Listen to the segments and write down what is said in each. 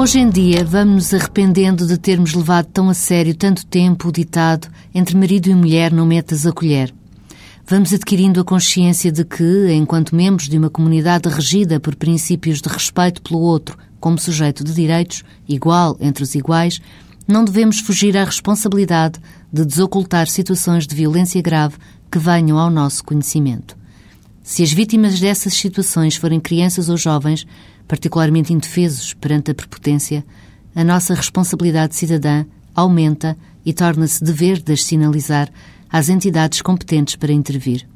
Hoje em dia, vamos nos arrependendo de termos levado tão a sério tanto tempo o ditado entre marido e mulher não metas a colher. Vamos adquirindo a consciência de que, enquanto membros de uma comunidade regida por princípios de respeito pelo outro como sujeito de direitos, igual entre os iguais, não devemos fugir à responsabilidade de desocultar situações de violência grave que venham ao nosso conhecimento. Se as vítimas dessas situações forem crianças ou jovens, particularmente indefesos perante a prepotência, a nossa responsabilidade cidadã aumenta e torna-se dever de as sinalizar às entidades competentes para intervir.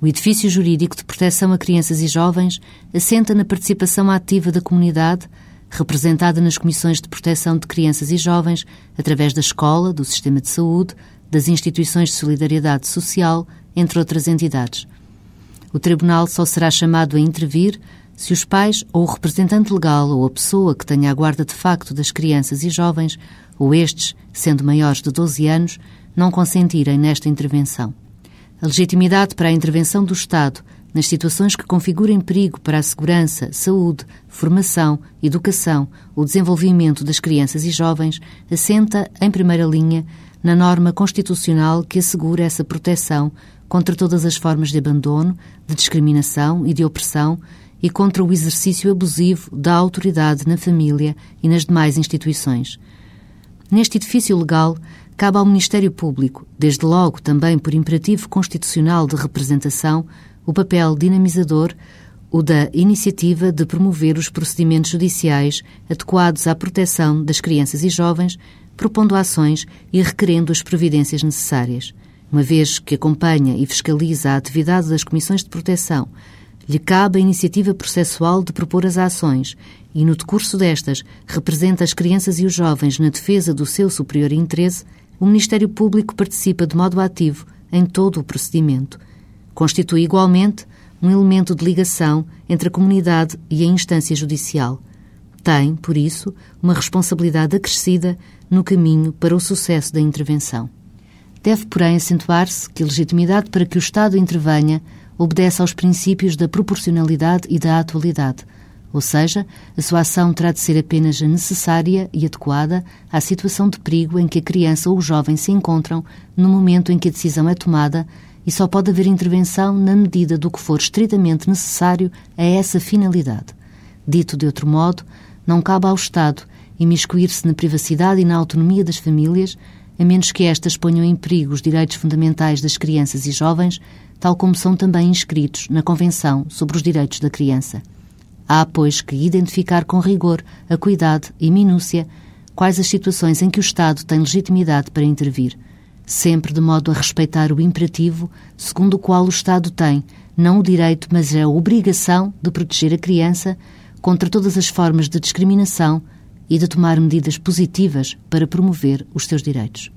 O edifício jurídico de proteção a crianças e jovens assenta na participação ativa da comunidade, representada nas comissões de proteção de crianças e jovens, através da escola, do sistema de saúde, das instituições de solidariedade social, entre outras entidades. O tribunal só será chamado a intervir se os pais ou o representante legal ou a pessoa que tenha a guarda de facto das crianças e jovens, ou estes, sendo maiores de 12 anos, não consentirem nesta intervenção. A legitimidade para a intervenção do Estado nas situações que configurem perigo para a segurança, saúde, formação, educação, o desenvolvimento das crianças e jovens assenta, em primeira linha, na norma constitucional que assegura essa proteção contra todas as formas de abandono, de discriminação e de opressão e contra o exercício abusivo da autoridade na família e nas demais instituições. Neste edifício legal, cabe ao Ministério Público, desde logo também por imperativo constitucional de representação, o papel dinamizador, o da iniciativa de promover os procedimentos judiciais adequados à proteção das crianças e jovens, propondo ações e requerendo as providências necessárias. Uma vez que acompanha e fiscaliza a atividade das comissões de proteção, lhe cabe a iniciativa processual de propor as ações e, no decurso destas, representa as crianças e os jovens na defesa do seu superior interesse, o Ministério Público participa de modo ativo em todo o procedimento. Constitui igualmente um elemento de ligação entre a comunidade e a instância judicial. Tem, por isso, uma responsabilidade acrescida no caminho para o sucesso da intervenção. Deve, porém, acentuar-se que a legitimidade para que o Estado intervenha obedece aos princípios da proporcionalidade e da atualidade, ou seja, a sua ação terá de ser apenas necessária e adequada à situação de perigo em que a criança ou o jovem se encontram no momento em que a decisão é tomada e só pode haver intervenção na medida do que for estritamente necessário a essa finalidade. Dito de outro modo, não cabe ao Estado imiscuir-se na privacidade e na autonomia das famílias, a menos que estas ponham em perigo os direitos fundamentais das crianças e jovens, tal como são também inscritos na Convenção sobre os Direitos da Criança. Há, pois, que identificar com rigor, acuidade e minúcia quais as situações em que o Estado tem legitimidade para intervir, sempre de modo a respeitar o imperativo segundo o qual o Estado tem não o direito, mas a obrigação de proteger a criança contra todas as formas de discriminação e de tomar medidas positivas para promover os seus direitos.